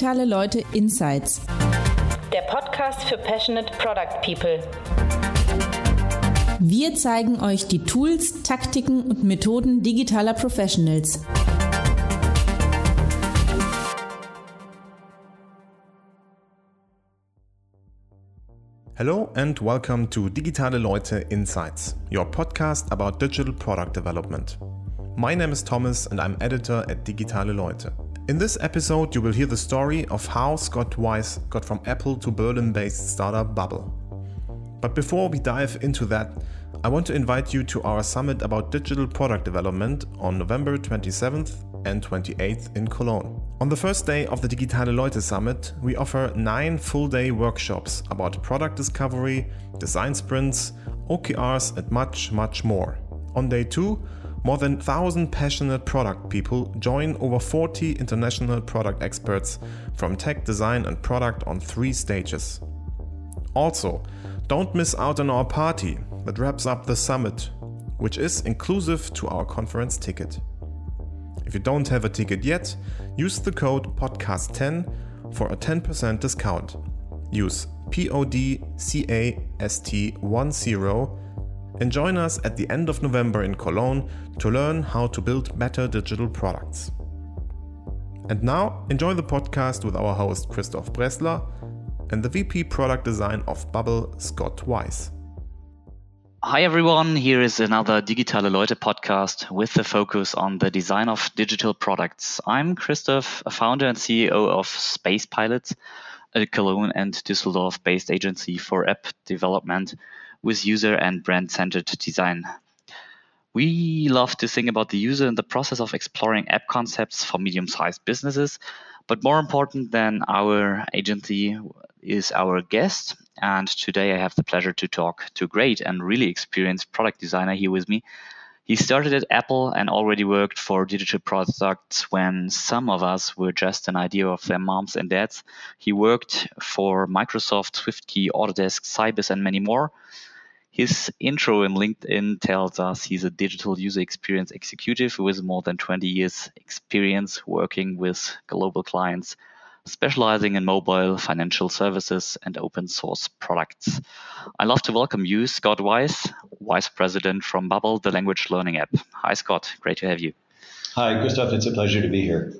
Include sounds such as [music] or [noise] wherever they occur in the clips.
Digitale Leute Insights. Der Podcast für Passionate Product People. Wir zeigen euch die Tools, Taktiken und Methoden digitaler Professionals. Hello and welcome to Digitale Leute Insights, your podcast about digital product development. My name is Thomas and I'm editor at Digitale Leute. In this episode, you will hear the story of how Scott Weiss got from Apple to Berlin based startup Babbel. But before we dive into that, I want to invite you to our summit about digital product development on November 27th and 28th in Cologne. On the first day of the Digitale Leute Summit, we offer nine full day workshops about product discovery, design sprints, OKRs, and much, much more. On day two, more than 1,000 passionate product people join over 40 international product experts from tech, design, and product on three stages. Also, don't miss out on our party that wraps up the summit, which is inclusive to our conference ticket. If you don't have a ticket yet, use the code PODCAST10 for a 10% discount. Use PODCAST10 and join us at the end of November in Cologne to learn how to build better digital products. And now, enjoy the podcast with our host Christoph Bressler and the VP Product Design of Babbel, Scott Weiss. Hi everyone, here is another Digitale Leute podcast with the focus on the design of digital products. I'm Christoph, a founder and CEO of Space Pilots, a Cologne and Düsseldorf based agency for app development with user and brand centered design. We love to think about the user in the process of exploring app concepts for medium sized businesses. But more important than our agency is our guest, and today I have the pleasure to talk to a great and really experienced product designer here with me. He started at Apple and already worked for digital products when some of us were just an idea of their moms and dads. He worked for Microsoft, SwiftKey, Autodesk, Sybase, and many more. His intro in LinkedIn tells us he's a digital user experience executive with more than 20 years experience working with global clients specializing in mobile, financial services, and open source products. I'd love to welcome you, Scott Weiss, Vice President from Babbel, the language learning app. Hi, Scott. Great to have you. Hi, Gustav. It's a pleasure to be here.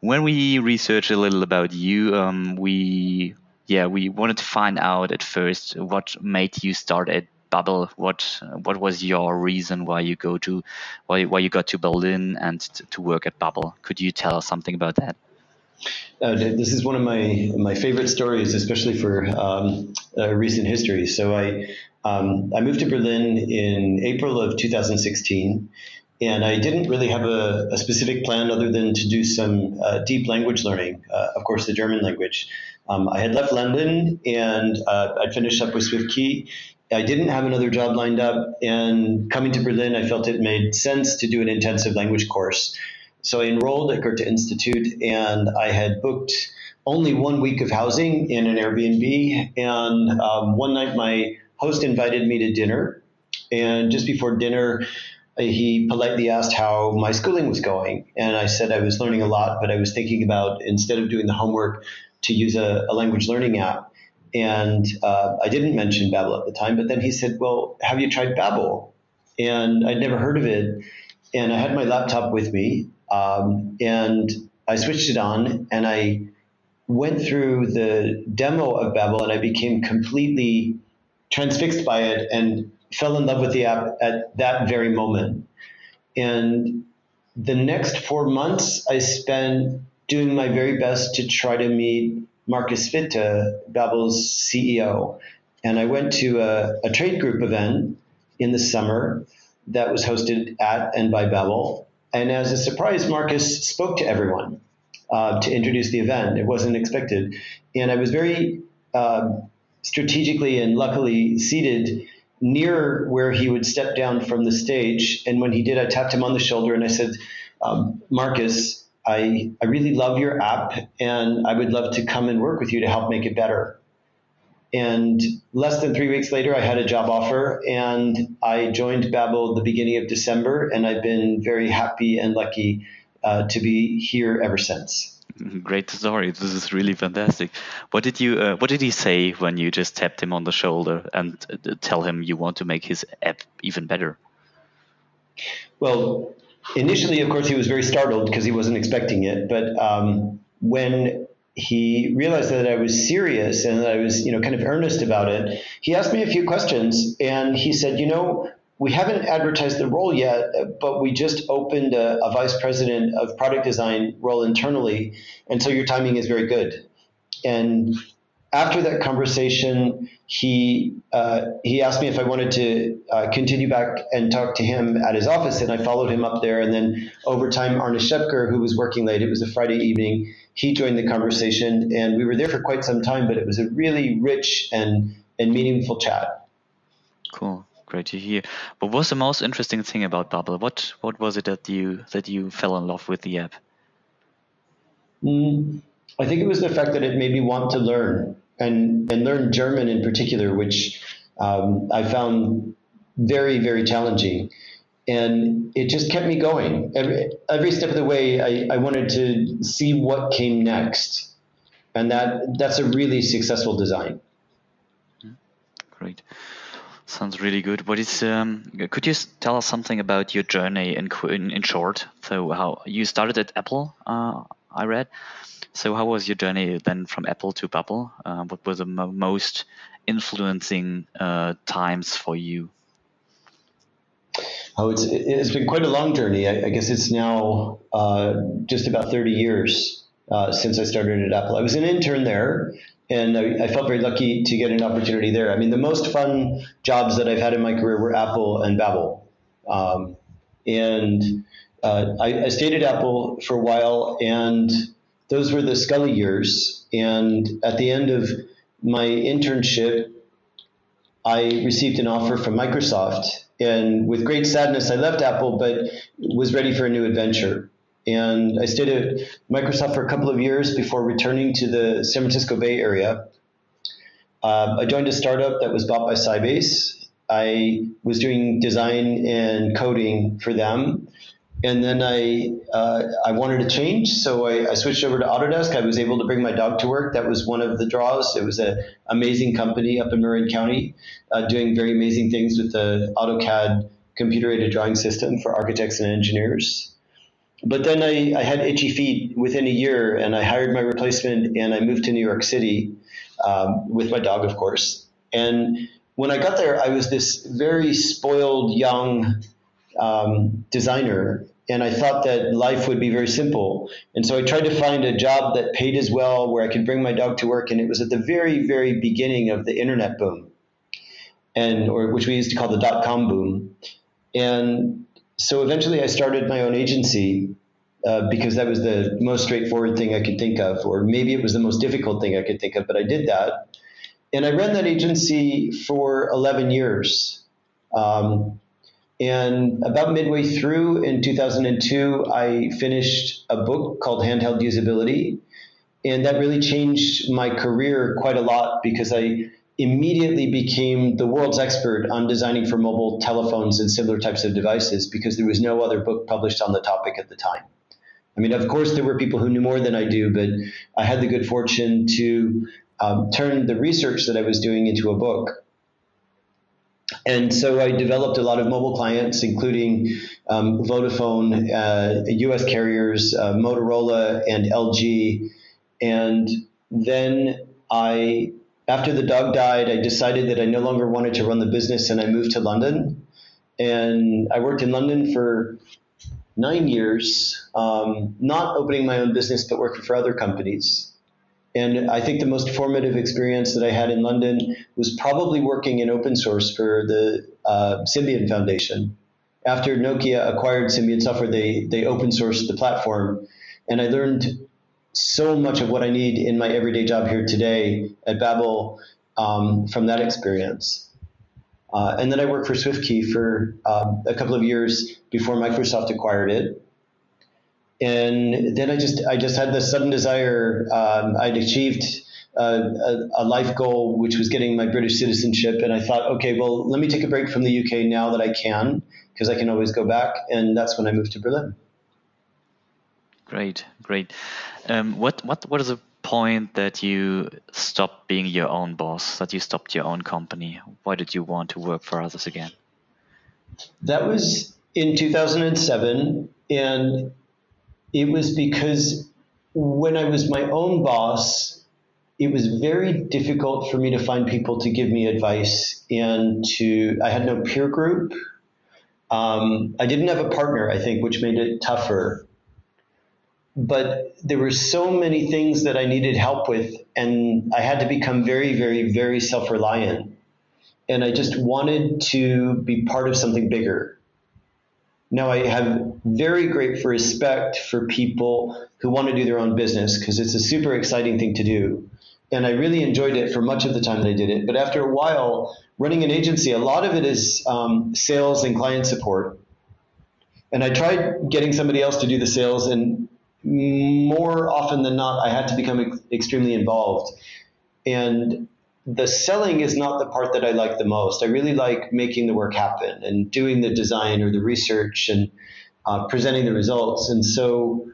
When we researched a little about you, um, we yeah we wanted to find out at first what made you start at Babbel. What what was your reason why you go to why why you got to Berlin and to work at Babbel? Could you tell us something about that? Uh, this is one of my my favorite stories, especially for um, uh, recent history. So I um, I moved to Berlin in April of 2016, and I didn't really have a, a specific plan other than to do some uh, deep language learning. Uh, of course, the German language. Um, I had left London and uh, I'd finished up with SwiftKey. I didn't have another job lined up, and coming to Berlin, I felt it made sense to do an intensive language course. So I enrolled at Goethe Institute and I had booked only one week of housing in an Airbnb. And um, one night my host invited me to dinner. And just before dinner, he politely asked how my schooling was going. And I said I was learning a lot, but I was thinking about instead of doing the homework, to use a, a language learning app. And uh, I didn't mention Babbel at the time, but then he said, Well, have you tried Babbel? And I'd never heard of it. And I had my laptop with me um, and I switched it on and I went through the demo of Babbel and I became completely transfixed by it and fell in love with the app at that very moment. And the next four months I spent doing my very best to try to meet Markus Witte, Babbel's CEO. And I went to a, a trade group event in the summer that was hosted at and by Babbel. And as a surprise, Marcus spoke to everyone uh, to introduce the event. It wasn't expected. And I was very uh, strategically and luckily seated near where he would step down from the stage. And when he did, I tapped him on the shoulder and I said, um, Markus, I, I really love your app and I would love to come and work with you to help make it better. And less than three weeks later, I had a job offer and I joined Babbel the beginning of December. And I've been very happy and lucky uh, to be here ever since. [laughs] Great story. This is really fantastic. What did you uh, What did he say when you just tapped him on the shoulder and uh, tell him you want to make his app even better? Well, initially, of course, he was very startled because he wasn't expecting it. But um, when he realized that I was serious and that I was, you know, kind of earnest about it, he asked me a few questions, and he said, you know, we haven't advertised the role yet, but we just opened a, a, vice president of product design role internally, and so your timing is very good. And after that conversation, he uh, he asked me if I wanted to uh, continue back and talk to him at his office, and I followed him up there. And then over time, Arne Schepker, who was working late, it was a Friday evening, he joined the conversation, and we were there for quite some time. But it was a really rich and and meaningful chat. Cool great to hear. But what was the most interesting thing about Babbel? What what was it that you that you fell in love with the app? Mm, I think it was the fact that it made me want to learn and and learn German in particular, which um, I found very very challenging. And it just kept me going. Every, every step of the way, I, I wanted to see what came next. And that that's a really successful design. Great. Sounds really good. What is um, could you tell us something about your journey in, in, in short? So how you started at Apple, uh, I read. So how was your journey then from Apple to Babbel? Uh, what were the mo most influencing uh, times for you? Oh, it's it's been quite a long journey. I, I guess it's now uh, just about 30 years uh, since I started at Apple. I was an intern there and I, I, felt very lucky to get an opportunity there. I mean, the most fun jobs that I've had in my career were Apple and Babbel, um, and uh, I, I, stayed at Apple for a while, and those were the Sculley years. And at the end of my internship, I received an offer from Microsoft, and with great sadness, I left Apple, but was ready for a new adventure. And I stayed at Microsoft for a couple of years before returning to the San Francisco Bay Area. Uh, I joined a startup that was bought by Sybase. I was doing design and coding for them. And then I uh, I wanted to change, so I, I, switched over to Autodesk. I was able to bring my dog to work. That was one of the draws. It was an amazing company up in Marin County, uh, doing very amazing things with the AutoCAD computer aided drawing system for architects and engineers but then I, I had itchy feet within a year and I hired my replacement and I moved to New York City um, with my dog, of course. And when I got there, I was this very spoiled young um, designer and I thought that life would be very simple. And so I tried to find a job that paid as well, where I could bring my dog to work. And it was at the very, very beginning of the internet boom, and or which we used to call the dot com boom. And so eventually I started my own agency uh, because that was the most straightforward thing I could think of, or maybe it was the most difficult thing I could think of, but I did that. And I ran that agency for 11 years. Um, and about midway through in 2002, I finished a book called Handheld Usability. And that really changed my career quite a lot because I immediately became the world's expert on designing for mobile telephones and similar types of devices because there was no other book published on the topic at the time. I mean, of course, there were people who knew more than I do, but I had the good fortune to um, turn the research that I was doing into a book. And so I developed a lot of mobile clients, including um, Vodafone, uh, US carriers, uh, Motorola, and LG. And then I after the dog died, I decided that I no longer wanted to run the business and I moved to London. And I worked in London for nine years, um, not opening my own business, but working for other companies. And I think the most formative experience that I had in London was probably working in open source for the uh, Symbian Foundation. After Nokia acquired Symbian Software, they, they open sourced the platform. And I learned so much of what I need in my everyday job here today at Babbel um, from that experience. Uh, and then I worked for SwiftKey for um, a couple of years before Microsoft acquired it. And then I just I just had this sudden desire. Um, I'd achieved a, a, a, life goal, which was getting my British citizenship, and I thought, okay, well, let me take a break from the UK now that I can, because I can always go back. And that's when I moved to Berlin. Great, great. Um, what what what is the point that you stopped being your own boss? That you stopped your own company? Why did you want to work for others again? That was in 2007, and it was because when I was my own boss, it was very difficult for me to find people to give me advice, and to I had no peer group. Um, I didn't have a partner, I think, which made it tougher. But there were so many things that I needed help with, and I had to become very, very, very self reliant. And I just wanted to be part of something bigger. Now, I have very great respect for people who want to do their own business because it's a super exciting thing to do. And I really enjoyed it for much of the time that I did it. But after a while, running an agency, a lot of it is um, sales and client support. And I tried getting somebody else to do the sales, and more often than not, I had to become ex- extremely involved. And the selling is not the part that I like the most. I really like making the work happen and doing the design or the research and uh, presenting the results. And so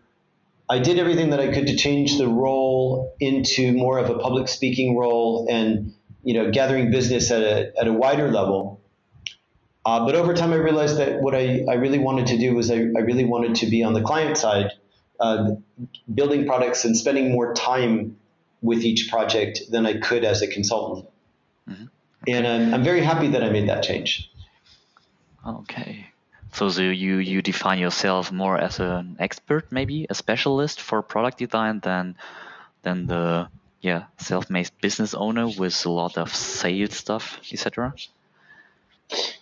I did everything that I could to change the role into more of a public speaking role and you know gathering business at a, at a wider level. Uh, but over time, I realized that what I, I really wanted to do was I, I really wanted to be on the client side, uh, building products and spending more time with each project than I could as a consultant. Mm-hmm. Okay. And I'm, I'm very happy that I made that change. Okay. So, so you, you define yourself more as an expert, maybe a specialist for product design than than the yeah self-made business owner with a lot of sales stuff, etc.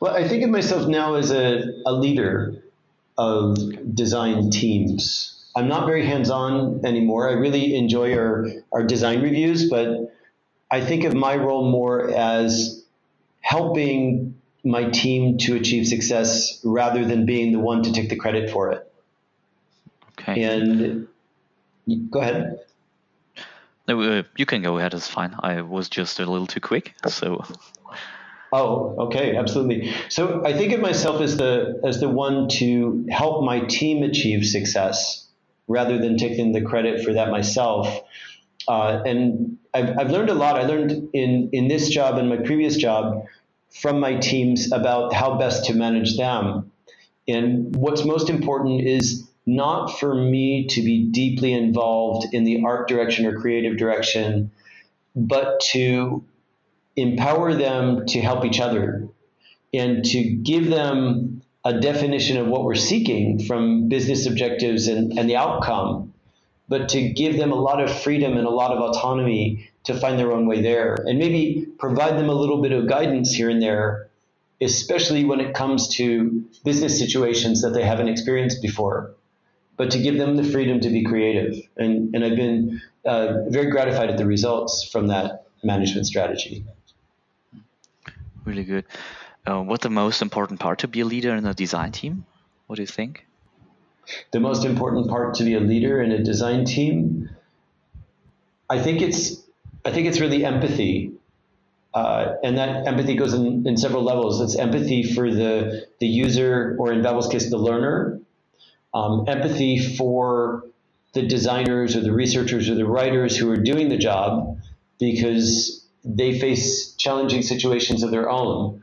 Well, I think of myself now as a, a leader of design teams. I'm not very hands-on anymore. I really enjoy our, our design reviews, but I think of my role more as helping my team to achieve success rather than being the one to take the credit for it. Okay. And go ahead. No, uh, you can go ahead. It's fine. I was just a little too quick, so. Oh, okay, absolutely. So I think of myself as the as the one to help my team achieve success rather than taking the credit for that myself. Uh, and I've, I've learned a lot. I learned in, in this job and my previous job from my teams about how best to manage them. And what's most important is not for me to be deeply involved in the art direction or creative direction, but to empower them to help each other and to give them a definition of what we're seeking from business objectives and, and the outcome, but to give them a lot of freedom and a lot of autonomy to find their own way there. And maybe provide them a little bit of guidance here and there, especially when it comes to business situations that they haven't experienced before, but to give them the freedom to be creative. And, and I've been uh, very gratified at the results from that management strategy. Really good. Uh, what's the most important part to be a leader in a design team? What do you think? The most important part to be a leader in a design team, I think it's, I think it's really empathy, uh, and that empathy goes in, in several levels. It's empathy for the the user, or in Babbel's case, the learner. Um, empathy for the designers or the researchers or the writers who are doing the job, because they face challenging situations of their own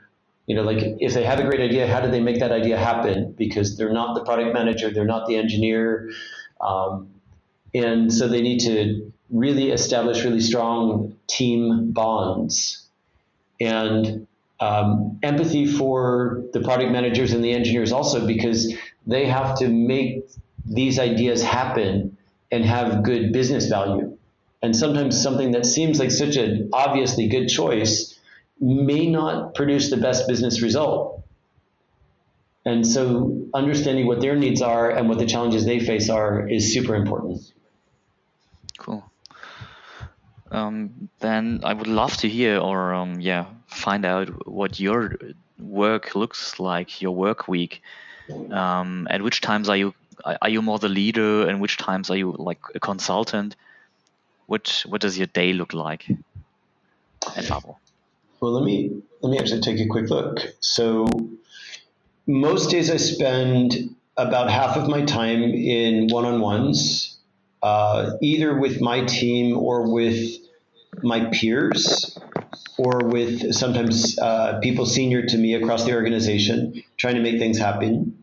you know, like if they have a great idea, how do they make that idea happen? Because they're not the product manager, they're not the engineer. Um, and so they need to really establish really strong team bonds and um, empathy for the product managers and the engineers also because they have to make these ideas happen and have good business value. And sometimes something that seems like such an obviously good choice may not produce the best business result. And so understanding what their needs are and what the challenges they face are is super important. Cool. Um, then I would love to hear or um, yeah find out what your work looks like, your work week. Um, at which times are you are you more the leader, and which times are you like a consultant? What what does your day look like at Babbel? Well, let me let me actually take a quick look. So most days I spend about half of my time in one-on-ones uh, either with my team or with my peers or with sometimes uh, people senior to me across the organization trying to make things happen.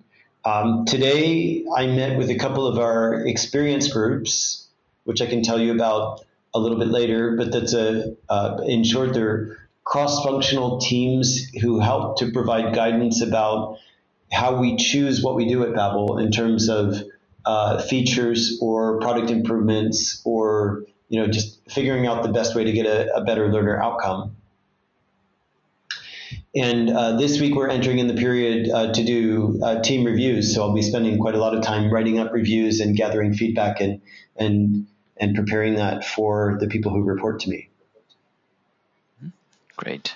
Um, today, I met with a couple of our experience groups, which I can tell you about a little bit later, but that's a, uh, in short, they're cross functional teams who help to provide guidance about how we choose what we do at Babbel in terms of uh, features or product improvements or you know just figuring out the best way to get a, a better learner outcome. And uh, this week we're entering in the period uh, to do uh, team reviews, so I'll be spending quite a lot of time writing up reviews and gathering feedback and and and preparing that for the people who report to me. Great,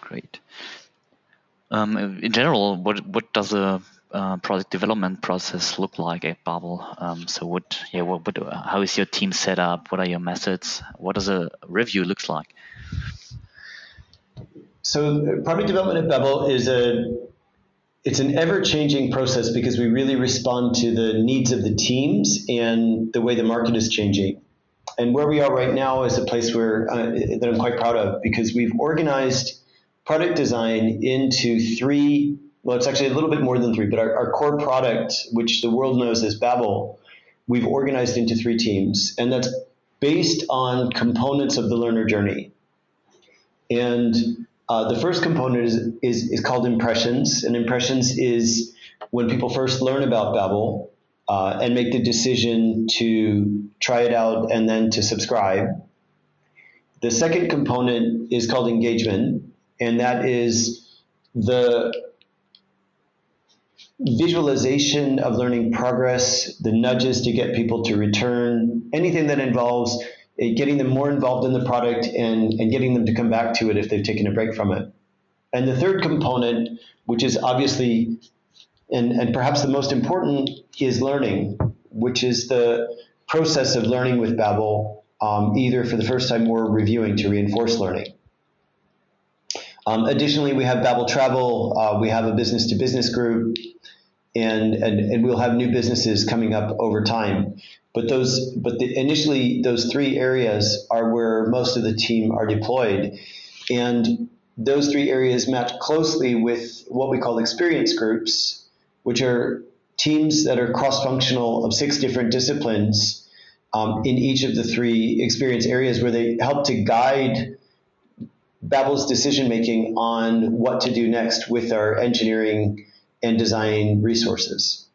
great. Um, in general, what what does a uh, product development process look like at Babbel? Um, so what, yeah, what, what, how is your team set up? What are your methods? What does a review looks like? So product development at Babbel is a it's an ever-changing process because we really respond to the needs of the teams and the way the market is changing. And where we are right now is a place where uh, that I'm quite proud of because we've organized product design into three well, it's actually a little bit more than three, but our, our core product, which the world knows as Babbel, we've organized into three teams, and that's based on components of the learner journey. And uh, the first component is, is, is called impressions, and impressions is when people first learn about Babbel uh, and make the decision to try it out and then to subscribe. The second component is called engagement, and that is the visualization of learning progress, the nudges to get people to return, anything that involves uh, getting them more involved in the product and, and getting them to come back to it if they've taken a break from it. And the third component, which is obviously and, and perhaps the most important, is learning, which is the process of learning with Babbel, um, either for the first time or reviewing to reinforce learning. Um, additionally, we have Babbel Travel. Uh, we have a business to business group, and, and and we'll have new businesses coming up over time. But those, but the, initially, those three areas are where most of the team are deployed, and those three areas match closely with what we call experience groups, which are teams that are cross-functional of six different disciplines um, in each of the three experience areas, where they help to guide Babbel's decision making on what to do next with our engineering and design resources.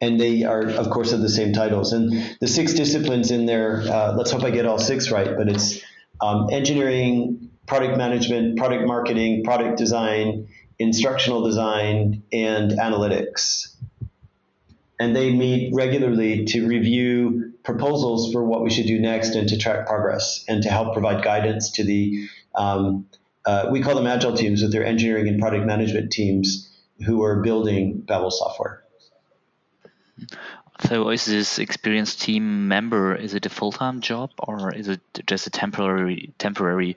And they are, of course, of the same titles. And the six disciplines in there, uh, let's hope I get all six right, but it's um, engineering, product management, product marketing, product design, instructional design, and analytics. And they meet regularly to review proposals for what we should do next and to track progress and to help provide guidance to the um, uh, we call them agile teams, but they're engineering and product management teams who are building Babbel software. So, is this experienced team member? Is it a full time job or is it just a temporary temporary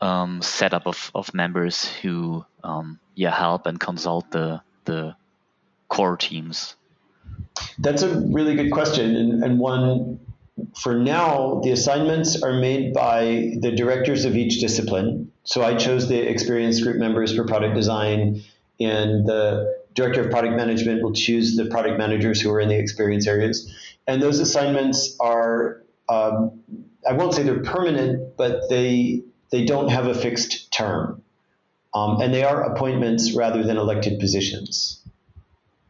um, setup of, of members who um, yeah help and consult the the core teams? That's a really good question and, and one for now, the assignments are made by the directors of each discipline. So I chose the experienced group members for product design, and the director of product management will choose the product managers who are in the experience areas. And those assignments are, um, I won't say they're permanent, but they they don't have a fixed term, um, and they are appointments rather than elected positions.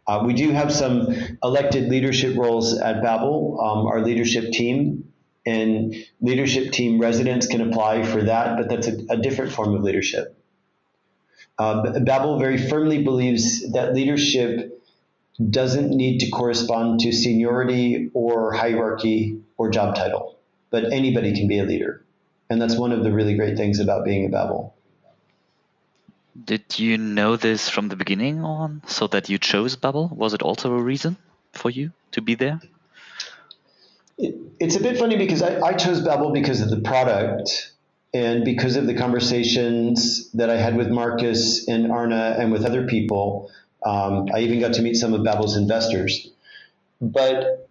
Uh, we do have some elected leadership roles at Babbel, um, our leadership team, and leadership team residents can apply for that, but that's a, a different form of leadership. Uh, Babbel very firmly believes that leadership doesn't need to correspond to seniority or hierarchy or job title, but anybody can be a leader. And that's one of the really great things about being a Babbel. Did you know this from the beginning on, so that you chose Babbel? Was it also a reason for you to be there? It, it's a bit funny because I, I chose Babbel because of the product and because of the conversations that I had with Markus and Arne and with other people. Um, I even got to meet some of Babbel's investors. But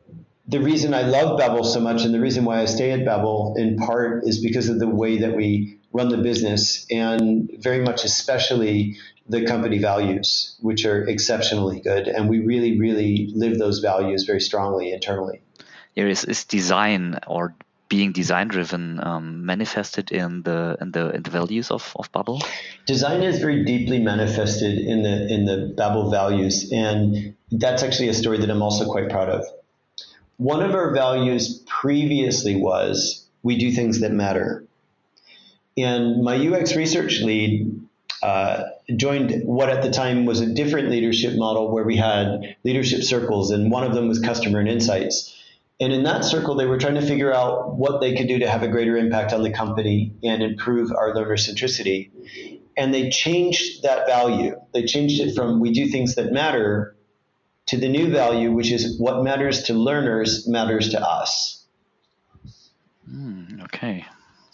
the reason I love Babbel so much and the reason why I stay at Babbel in part is because of the way that we run the business and very much especially the company values, which are exceptionally good. And we really, really live those values very strongly internally. There is, is design or being design driven um, manifested in the in the in the values of, of Babbel? Design is very deeply manifested in the in the Babbel values, and that's actually a story that I'm also quite proud of. One of our values previously was we do things that matter. And my UX research lead uh, joined what at the time was a different leadership model where we had leadership circles, and one of them was customer and insights. And in that circle, they were trying to figure out what they could do to have a greater impact on the company and improve our learner centricity. And they changed that value. They changed it from we do things that matter to the new value, which is what matters to learners matters to us. Mm, okay.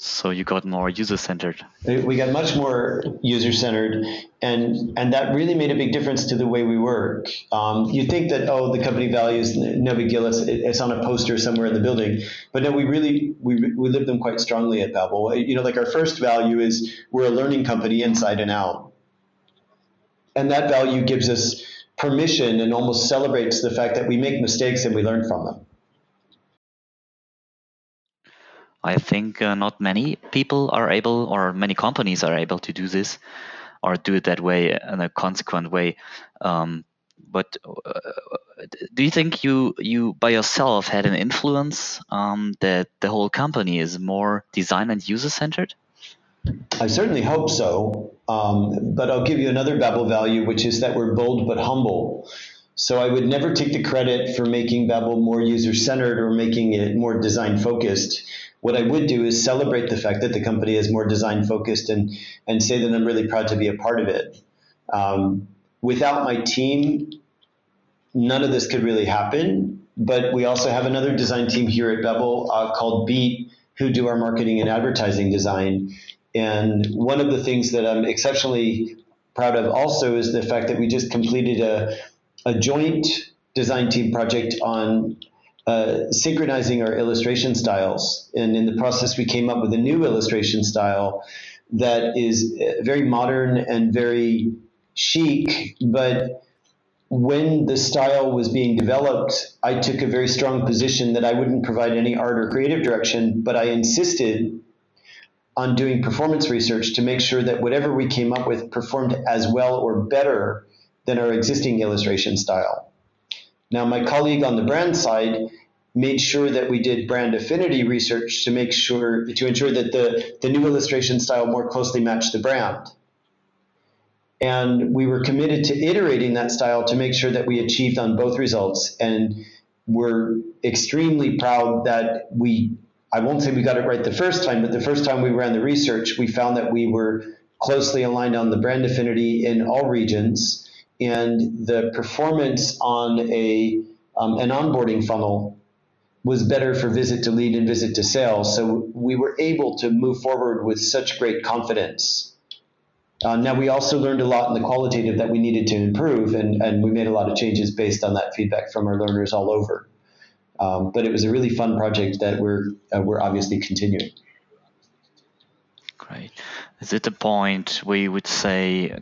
So you got more user centered. We got much more user centered, and and that really made a big difference to the way we work. Um, you think that oh, the company values no big deal. It's, it's on a poster somewhere in the building, but no, we really we we live them quite strongly at Babbel. You know, like our first value is we're a learning company inside and out, and that value gives us permission and almost celebrates the fact that we make mistakes and we learn from them. I think uh, not many people are able, or many companies are able to do this, or do it that way in a consequent way. Um, but uh, do you think you you by yourself had an influence um, that the whole company is more design and user centered? I certainly hope so. Um, but I'll give you another Babbel value, which is that we're bold but humble. So I would never take the credit for making Babbel more user centered or making it more design focused. What I would do is celebrate the fact that the company is more design focused and, and say that I'm really proud to be a part of it. Um, without my team, none of this could really happen. But we also have another design team here at Babbel uh, called Beat, who do our marketing and advertising design. And one of the things that I'm exceptionally proud of also is the fact that we just completed a, a joint design team project on uh, synchronizing our illustration styles. And in the process, we came up with a new illustration style that is uh, very modern and very chic. But when the style was being developed, I took a very strong position that I wouldn't provide any art or creative direction, but I insisted on doing performance research to make sure that whatever we came up with performed as well or better than our existing illustration style. Now, my colleague on the brand side made sure that we did brand affinity research to make sure to ensure that the, the new illustration style more closely matched the brand. And we were committed to iterating that style to make sure that we achieved on both results. And we're extremely proud that we, I won't say we got it right the first time, but the first time we ran the research, we found that we were closely aligned on the brand affinity in all regions and the performance on a um, an onboarding funnel was better for visit to lead and visit to sales. So we were able to move forward with such great confidence. Uh, now we also learned a lot in the qualitative that we needed to improve, and, and we made a lot of changes based on that feedback from our learners all over. Um, but it was a really fun project that we're uh, we're obviously continuing. Great. Is it a point where you would say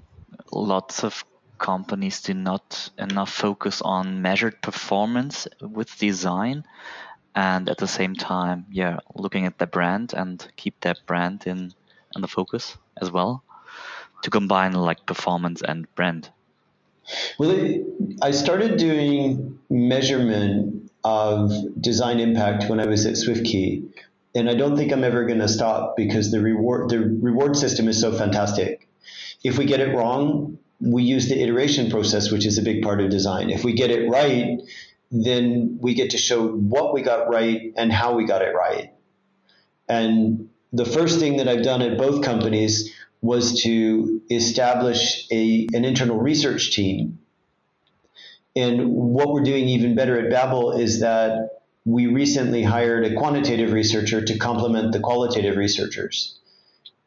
lots of companies do not enough focus on measured performance with design and at the same time yeah looking at the brand and keep that brand in in the focus as well to combine like performance and brand. Well i started doing measurement of design impact when i was at SwiftKey and i don't think i'm ever going to stop because the reward the reward system is so fantastic. If we get it wrong we use the iteration process, which is a big part of design. If we get it right, then we get to show what we got right and how we got it right. And the first thing that I've done at both companies was to establish a, an internal research team. And what we're doing even better at Babbel is that we recently hired a quantitative researcher to complement the qualitative researchers.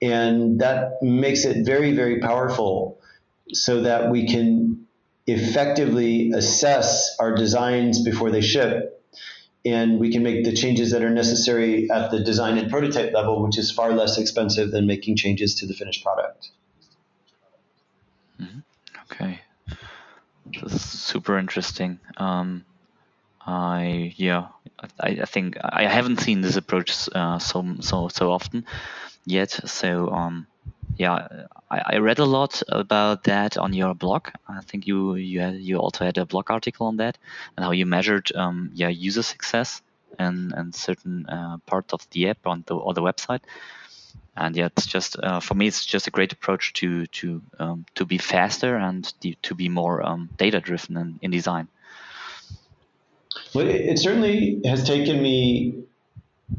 And that makes it very, very powerful so that we can effectively assess our designs before they ship and we can make the changes that are necessary at the design and prototype level, which is far less expensive than making changes to the finished product. Mm-hmm. Okay, this is super interesting. Um, I yeah, I, I think I haven't seen this approach uh, so so so often yet. So um, yeah, I, I, read a lot about that on your blog. I think you you had, you also had a blog article on that and how you measured um, yeah user success and and certain uh, part of the app on the or the website. And yeah, it's just uh, for me, it's just a great approach to to um, to be faster and to be more um, data driven in, in design. Well, it certainly has taken me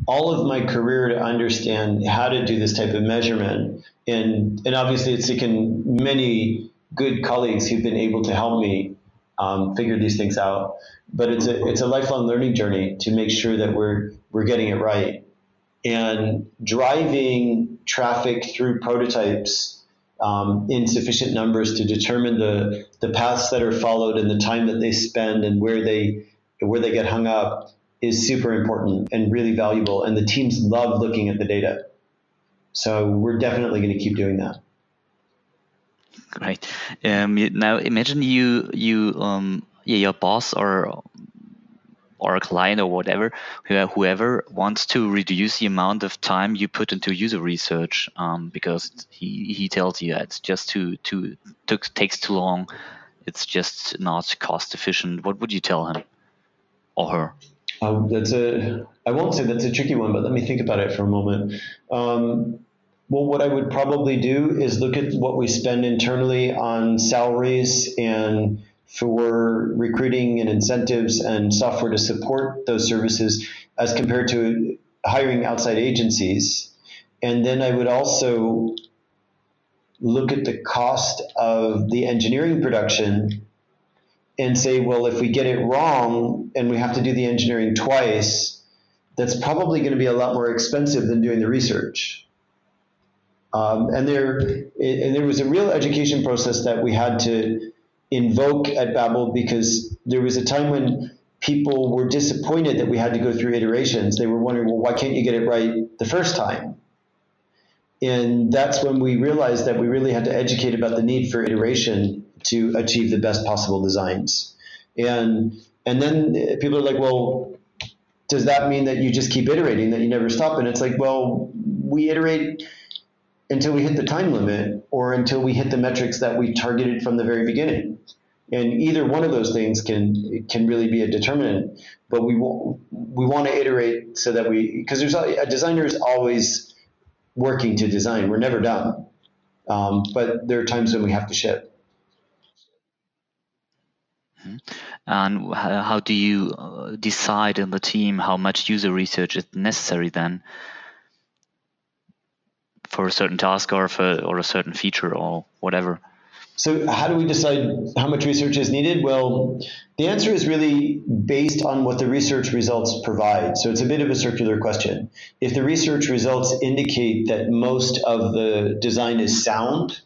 all of my career to understand how to do this type of measurement. And, and obviously, it's taken many good colleagues who've been able to help me um, figure these things out. But it's a, it's a lifelong learning journey to make sure that we're, we're getting it right. And driving traffic through prototypes um, in sufficient numbers to determine the, the paths that are followed and the time that they spend and where they, where they get hung up is super important and really valuable, and the teams love looking at the data. So we're definitely going to keep doing that. Great. Um, now imagine you you um, yeah, your boss or or a client or whatever whoever wants to reduce the amount of time you put into user research um, because he, he tells you it's just too too took, takes too long it's just not cost efficient what would you tell him or her um, that's a, I won't say that's a tricky one, but let me think about it for a moment. Um, well, what I would probably do is look at what we spend internally on salaries and for recruiting and incentives and software to support those services as compared to hiring outside agencies. And then I would also look at the cost of the engineering production and say, well, if we get it wrong and we have to do the engineering twice, that's probably going to be a lot more expensive than doing the research. Um, and there, and there was a real education process that we had to invoke at Babbel because there was a time when people were disappointed that we had to go through iterations. They were wondering, well, why can't you get it right the first time? And that's when we realized that we really had to educate about the need for iteration to achieve the best possible designs. And and then people are like, well, does that mean that you just keep iterating, that you never stop? And it's like, well, we iterate until we hit the time limit or until we hit the metrics that we targeted from the very beginning. And either one of those things can can really be a determinant. But we want we want to iterate so that we because there's a designer is always working to design. We're never done. Um, but there are times when we have to ship. Mm-hmm. And how do you uh, decide in the team how much user research is necessary then for a certain task or for or a certain feature or whatever? So how do we decide how much research is needed? Well, the answer is really based on what the research results provide. So it's a bit of a circular question. If the research results indicate that most of the design is sound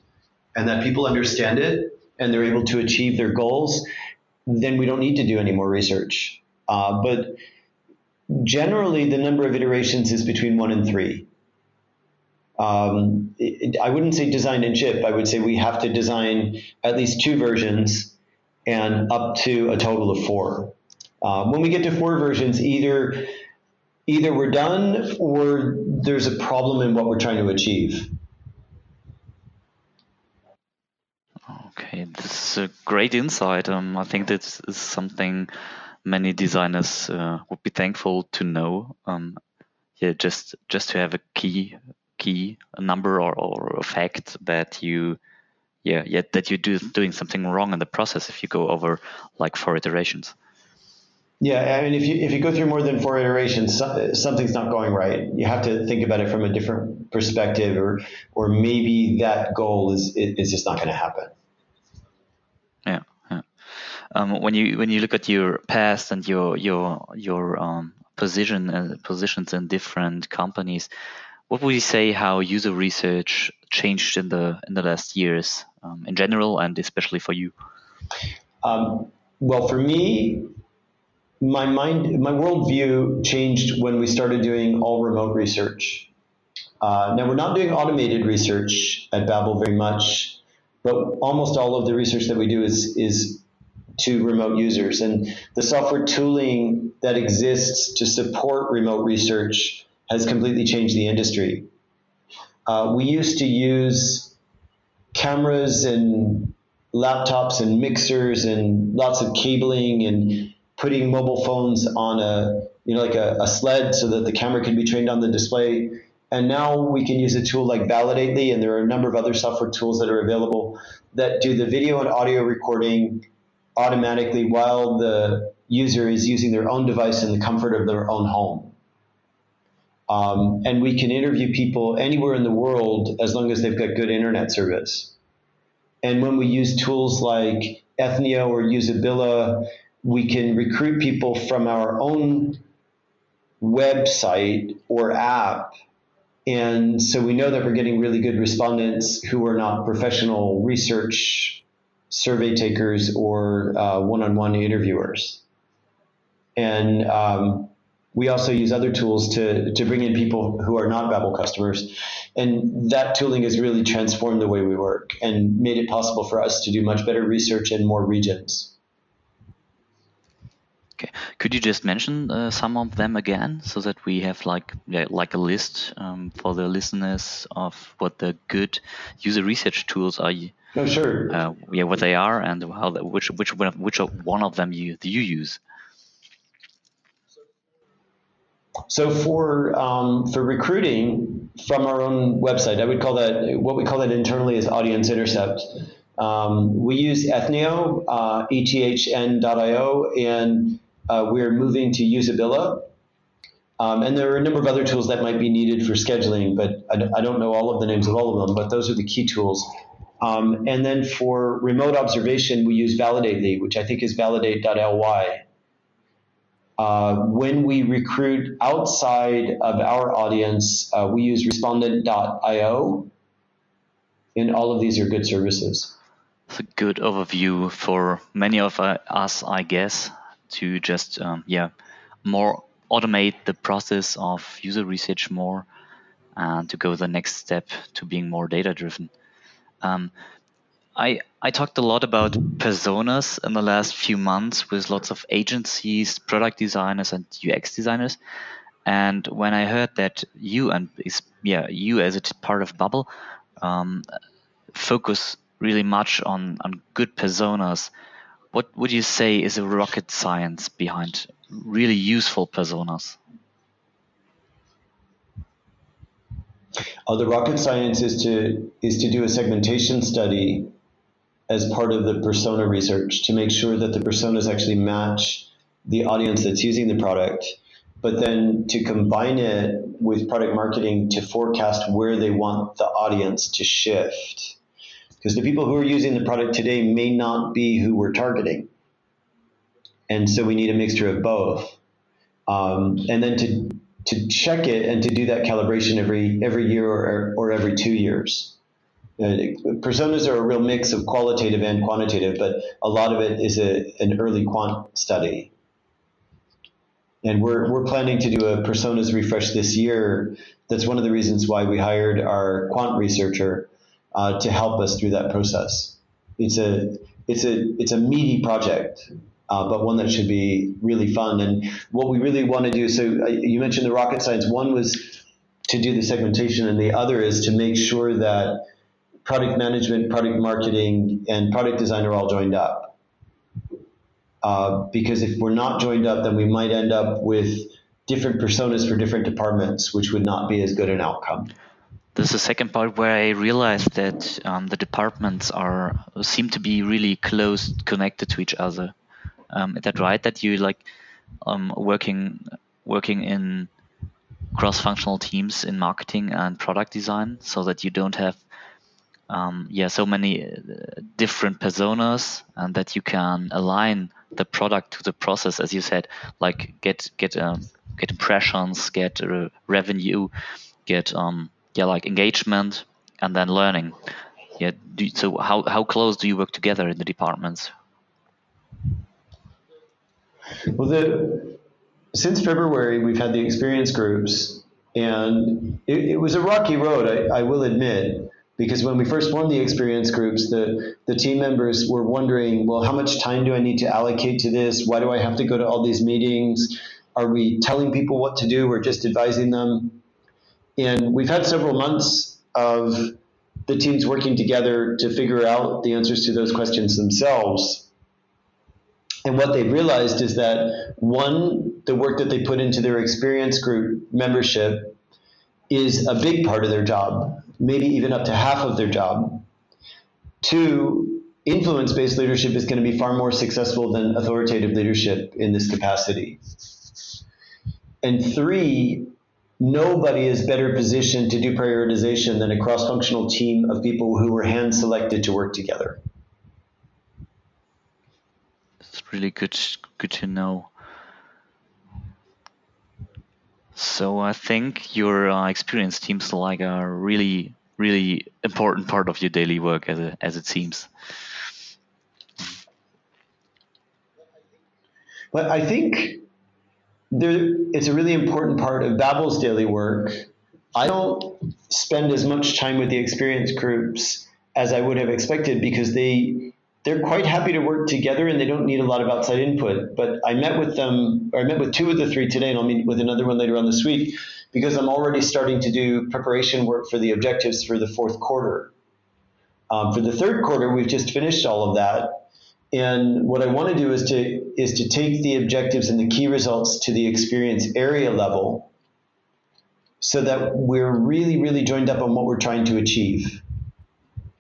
and that people understand it and they're able to achieve their goals, then we don't need to do any more research. Uh, but generally, the number of iterations is between one and three. Um, it, I wouldn't say design and ship. I would say we have to design at least two versions and up to a total of four. Uh, when we get to four versions, either either we're done or there's a problem in what we're trying to achieve. Okay, this is a great insight. Um, I think this is something many designers uh, would be thankful to know. Um, yeah, just just to have a key key a number or, or a fact that you yeah yeah that you do doing something wrong in the process if you go over like four iterations. Yeah, I mean, if you if you go through more than four iterations, something's not going right. You have to think about it from a different perspective, or or maybe that goal is is just not going to happen. Um, when you when you look at your past and your your your um, position uh, positions in different companies, what would you say how user research changed in the in the last years um, in general and especially for you? Um, well, for me, my mind, my worldview changed when we started doing all remote research. Uh, now we're not doing automated research at Babbel very much, but almost all of the research that we do is is to remote users, and the software tooling that exists to support remote research has completely changed the industry. Uh, we used to use cameras and laptops and mixers and lots of cabling and putting mobile phones on a you know like a, a sled so that the camera can be trained on the display. And now we can use a tool like Validately, and there are a number of other software tools that are available that do the video and audio recording automatically while the user is using their own device in the comfort of their own home. Um, and we can interview people anywhere in the world as long as they've got good internet service. And when we use tools like Ethnio or Usabilla, we can recruit people from our own website or app. And so we know that we're getting really good respondents who are not professional research survey takers or one on one interviewers. And um, we also use other tools to, to bring in people who are not Babbel customers. And that tooling has really transformed the way we work and made it possible for us to do much better research in more regions. Okay. Could you just mention uh, some of them again, so that we have like yeah, like a list um, for the listeners of what the good user research tools are? No, sure. Uh, yeah, what they are and how the, which which one of, which one of them you do you use? So for um, for recruiting from our own website, I would call that what we call that internally is audience intercept. Um, we use Ethnio, uh, ethn.io, and uh, we're moving to Usabilla. Um, and there are a number of other tools that might be needed for scheduling, but I, I, don't know all of the names of all of them, but those are the key tools. Um, and then for remote observation, we use Validately, which I think is validate.ly. Uh, when we recruit outside of our audience, uh, we use respondent.io, and all of these are good services. It's a good overview for many of uh, us, I guess, to just um, yeah more automate the process of user research more and to go the next step to being more data driven. Um, I, I talked a lot about personas in the last few months with lots of agencies, product designers, and UX designers. And when I heard that you and is yeah you as a part of Babbel um, focus really much on on good personas, what would you say is a rocket science behind really useful personas? Oh, uh, the rocket science is to is to do a segmentation study as part of the persona research to make sure that the personas actually match the audience that's using the product, but then to combine it with product marketing to forecast where they want the audience to shift. Because the people who are using the product today may not be who we're targeting. And so we need a mixture of both. Um, and then to, to check it and to do that calibration every, every year or, or every two years. Personas are a real mix of qualitative and quantitative, but a lot of it is a, an early quant study. And we're, we're planning to do a personas refresh this year. That's one of the reasons why we hired our quant researcher uh, to help us through that process. It's a, it's a, it's a meaty project, uh, but one that should be really fun. And what we really want to do, so uh, you mentioned the rocket science. One was to do the segmentation, and the other is to make sure that product management, product marketing, and product design are all joined up. Uh, because if we're not joined up, then we might end up with different personas for different departments, which would not be as good an outcome. This is the second part where I realized that um, the departments are seem to be really close connected to each other. Um, is that right? That you like um, working working in cross-functional teams in marketing and product design, so that you don't have um, yeah so many uh, different personas and that you can align the product to the process as you said like get get um, get impressions get uh, revenue get um yeah like engagement and then learning yeah do, so how, how close do you work together in the departments Well, the, since February, we've had the experience groups, and it, it was a rocky road, I, I will admit because when we first formed the experience groups, the, the team members were wondering, well, how much time do I need to allocate to this? Why do I have to go to all these meetings? Are we telling people what to do or just advising them? And we've had several months of the teams working together to figure out the answers to those questions themselves. And what they've realized is that one, the work that they put into their experience group membership is a big part of their job maybe even up to half of their job. Two, influence based leadership is going to be far more successful than authoritative leadership in this capacity. And three, nobody is better positioned to do prioritization than a cross functional team of people who were hand selected to work together. It's really good, good to know. So I think your uh, experience seems like a really, really important part of your daily work, as, as it seems. But I think there, it's a really important part of Babbel's daily work. I don't spend as much time with the experience groups as I would have expected because they they're quite happy to work together and they don't need a lot of outside input. But I met with them, or I met with two of the three today, and I'll meet with another one later on this week because I'm already starting to do preparation work for the objectives for the fourth quarter. Um, for the third quarter, we've just finished all of that. And what I want to do is to is to take the objectives and the key results to the experience area level so that we're really, really joined up on what we're trying to achieve.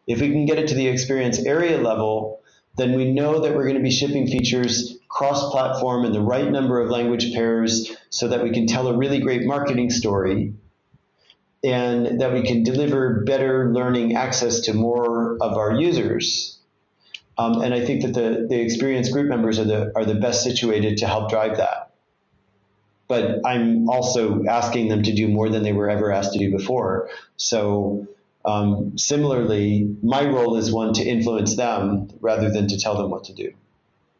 If we can get it to the experience area level, then we know that we're going to be shipping features cross platform in the right number of language pairs so that we can tell a really great marketing story and that we can deliver better learning access to more of our users. Um, and I think that the, the experienced group members are the, are the best situated to help drive that. But I'm also asking them to do more than they were ever asked to do before. So um, similarly, my role is one to influence them rather than to tell them what to do.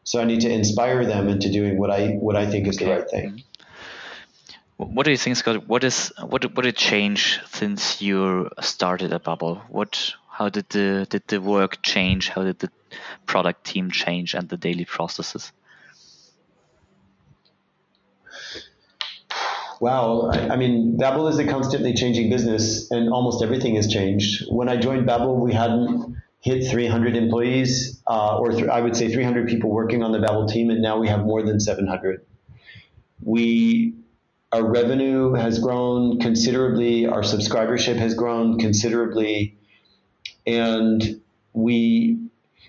So I need to inspire them into doing what I what I think is okay. the right thing. What do you think, Scott? What is what what did change since you started at Babbel? What how did the did the work change? How did the product team change and the daily processes? Wow, I, I, mean, Babbel is a constantly changing business, and almost everything has changed. When I joined Babbel, we hadn't hit 300 employees, uh, or th- I would say 300 people working on the Babbel team, and now we have more than 700. We our revenue has grown considerably, our subscribership has grown considerably, and we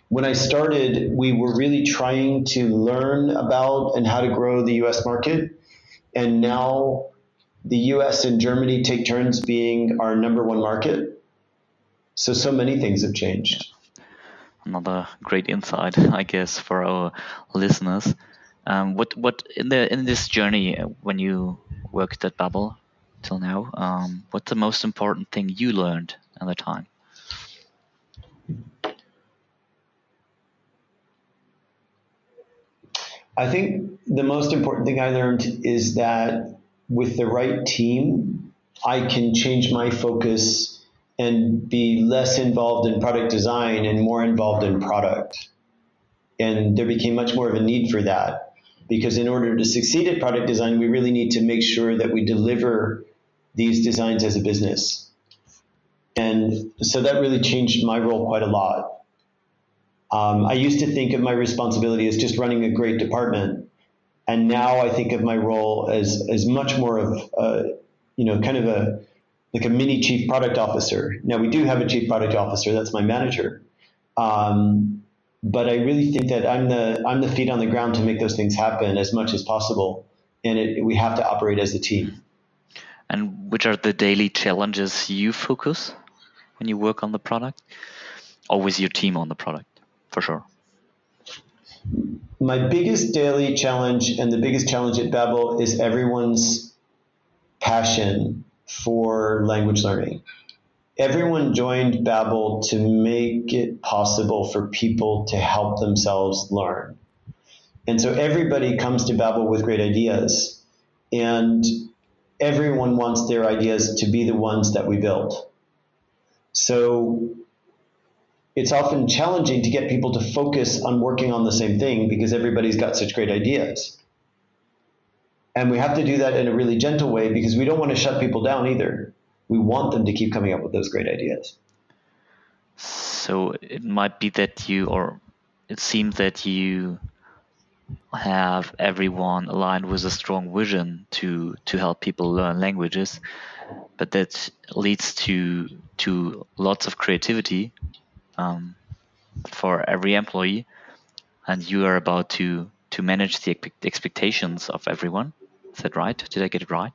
when I started, we were really trying to learn about and how to grow the US market and now the US and Germany take turns being our number one market. So, so many things have changed. Another great insight, I guess, for our listeners. Um, what, what in the in this journey uh, when you worked at Babbel till now, um, what's the most important thing you learned at the time? I think the most important thing I learned is that with the right team, I can change my focus and be less involved in product design and more involved in product. And there became much more of a need for that because in order to succeed at product design, we really need to make sure that we deliver these designs as a business. And so that really changed my role quite a lot. Um, I used to think of my responsibility as just running a great department, and now I think of my role as as much more of a, you know kind of a like a mini chief product officer. Now we do have a chief product officer, that's my manager, um, but I really think that I'm the I'm the feet on the ground to make those things happen as much as possible, and it, we have to operate as a team. And which are the daily challenges you focus when you work on the product, or with your team on the product? For sure. My biggest daily challenge and the biggest challenge at Babbel is everyone's passion for language learning. Everyone joined Babbel to make it possible for people to help themselves learn. And so everybody comes to Babbel with great ideas, and everyone wants their ideas to be the ones that we build. So it's often challenging to get people to focus on working on the same thing because everybody's got such great ideas. And we have to do that in a really gentle way because we don't want to shut people down either. We want them to keep coming up with those great ideas. So it might be that you, or it seems that you have everyone aligned with a strong vision to to help people learn languages, but that leads to to lots of creativity um, for every employee, and you are about to to manage the expectations of everyone. Is that right? Did I get it right?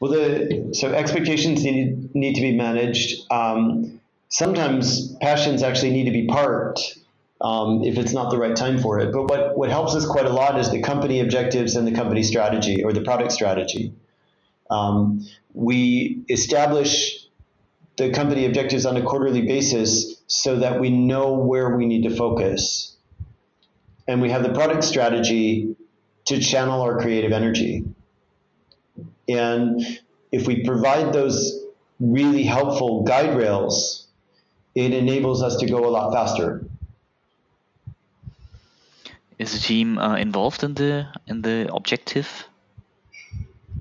Well, the so expectations need need to be managed. Um, sometimes passions actually need to be parked um, if it's not the right time for it. But what, what helps us quite a lot is the company objectives and the company strategy or the product strategy. Um, we establish the company objectives on a quarterly basis so that we know where we need to focus. And we have the product strategy to channel our creative energy. And if we provide those really helpful guide rails, it enables us to go a lot faster. Is the team uh, involved in the in the objective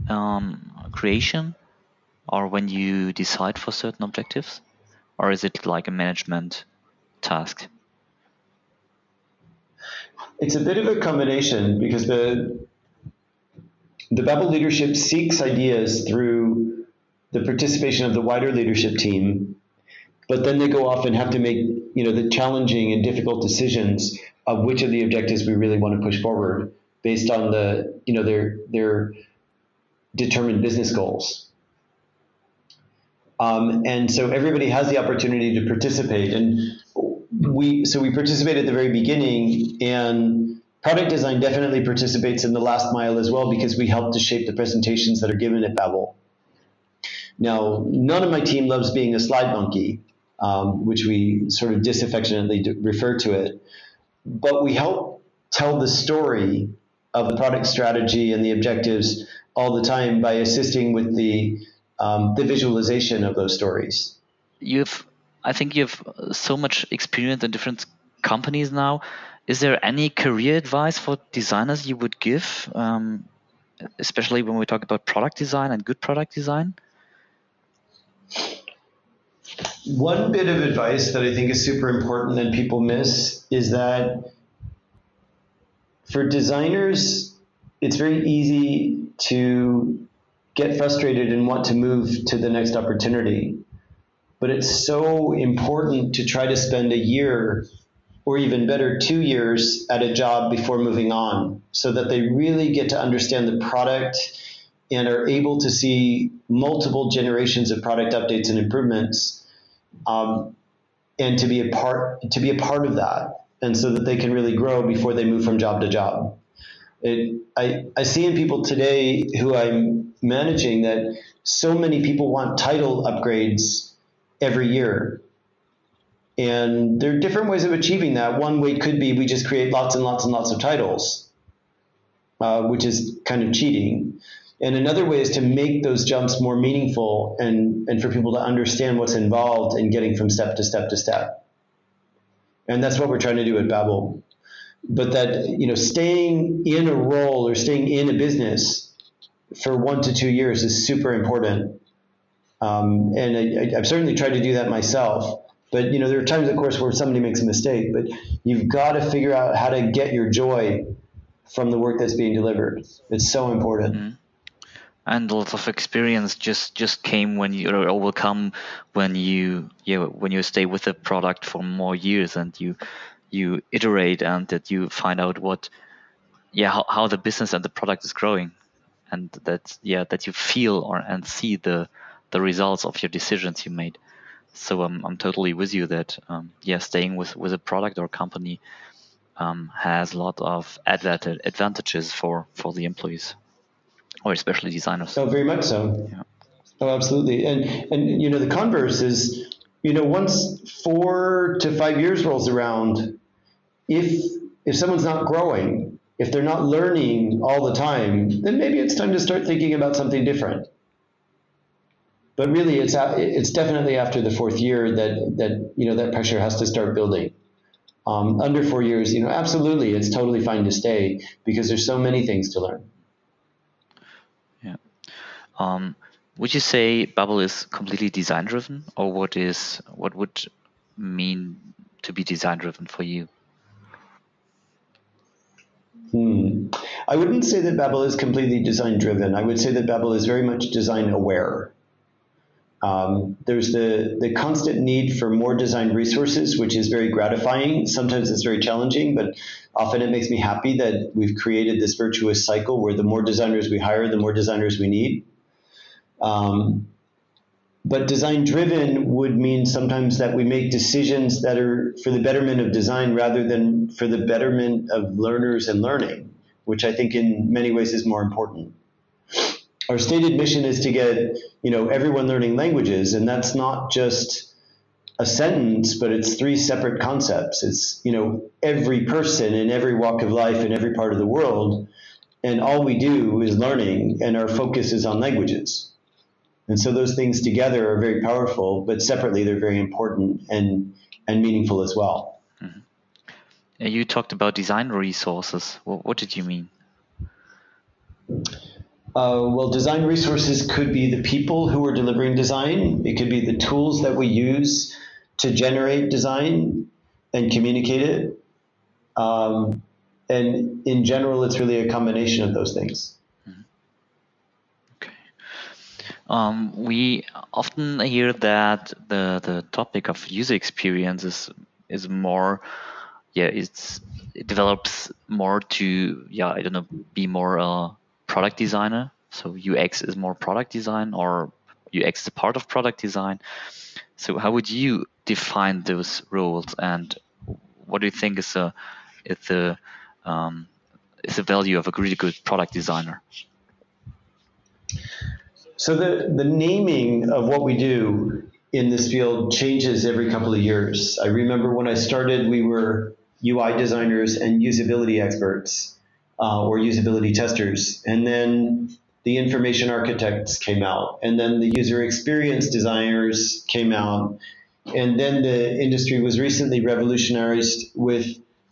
um, creation, or when you decide for certain objectives, or is it like a management task? It's a bit of a combination because the the Babbel leadership seeks ideas through the participation of the wider leadership team, but then they go off and have to make you know the challenging and difficult decisions of which of the objectives we really want to push forward based on the you know their their determined business goals. Um, and so everybody has the opportunity to participate, and we so we participate at the very beginning, and product design definitely participates in the last mile as well because we help to shape the presentations that are given at Babbel. Now, none of my team loves being a slide monkey, um, which we sort of disaffectionately refer to it but we help tell the story of the product strategy and the objectives all the time by assisting with the um, the visualization of those stories. You've, I think, you've so much experience in different companies now. Is there any career advice for designers you would give, um, especially when we talk about product design and good product design? One bit of advice that I think is super important and people miss is that for designers, it's very easy to get frustrated and want to move to the next opportunity. But it's so important to try to spend a year or even better, two years at a job before moving on so that they really get to understand the product and are able to see multiple generations of product updates and improvements um, and to be a part to be a part of that, and so that they can really grow before they move from job to job. It, I, I see in people today who I'm managing that so many people want title upgrades every year. And there are different ways of achieving that. One way could be we just create lots and lots and lots of titles, uh, which is kind of cheating. And another way is to make those jumps more meaningful and, and for people to understand what's involved in getting from step to step to step. And that's what we're trying to do at Babbel. But that, you know, staying in a role or staying in a business for one to two years is super important. Um, and I, have certainly tried to do that myself. But you know, there are times, of course, where somebody makes a mistake. But you've got to figure out how to get your joy from the work that's being delivered. It's so important. Mm-hmm and lots of experience just just came when you or will come when you yeah when you stay with the product for more years and you you iterate and that you find out what yeah how, how the business and the product is growing and that yeah that you feel or and see the the results of your decisions you made so I'm, I'm totally with you that um, yeah staying with with a product or company um, has a lot of advantages for for the employees or especially designers. Oh, very much so. Yeah. Oh, absolutely. And and you know the converse is, you know, once four to five years rolls around, if if someone's not growing, if they're not learning all the time, then maybe it's time to start thinking about something different. But really, it's it's definitely after the fourth year that that you know that pressure has to start building. Um, under four years, you know, absolutely, it's totally fine to stay because there's so many things to learn. Yeah. Um, would you say Babbel is completely design driven, or what is what would mean to be design driven for you? Hmm. I wouldn't say that Babbel is completely design driven. I would say that Babbel is very much design aware. Um, there's the, the constant need for more design resources, which is very gratifying. Sometimes it's very challenging, but often it makes me happy that we've created this virtuous cycle where the more designers we hire, the more designers we need. Um, but design driven would mean sometimes that we make decisions that are for the betterment of design rather than for the betterment of learners and learning, which I think in many ways is more important. Our stated mission is to get, you know, everyone learning languages, and that's not just a sentence, but it's three separate concepts. It's, you know, every person in every walk of life in every part of the world, and all we do is learning, and our focus is on languages. And so those things together are very powerful, but separately they're very important and, and meaningful as well. Mm-hmm. You talked about design resources. What, what did you mean? Uh, well, design resources could be the people who are delivering design. It could be the tools that we use to generate design and communicate it. Um, and in general, it's really a combination of those things. Um, we often hear that the the topic of user experience is is more, yeah, it's it develops more to yeah I don't know be more a product designer. So UX is more product design or UX is a part of product design. So how would you define those roles and what do you think is a is the um, is the value of a really good product designer? So the, the naming of what we do in this field changes every couple of years. I remember when I started, we were UI designers and usability experts uh, or usability testers. And then the information architects came out. And then the user experience designers came out. And then the industry was recently revolutionized with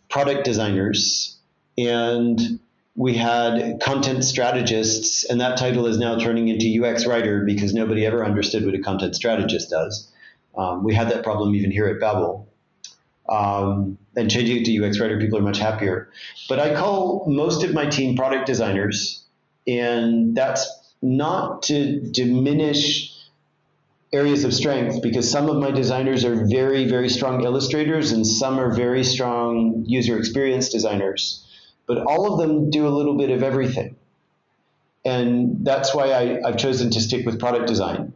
product designers. And we had content strategists, and that title is now turning into UX writer because nobody ever understood what a content strategist does. Um, we had that problem even here at Babbel. Um, and changing it to UX writer, people are much happier. But I call most of my team product designers, and that's not to diminish areas of strength because some of my designers are very, very strong illustrators, and some are very strong user experience designers but all of them do a little bit of everything. And that's why I, have chosen to stick with product design.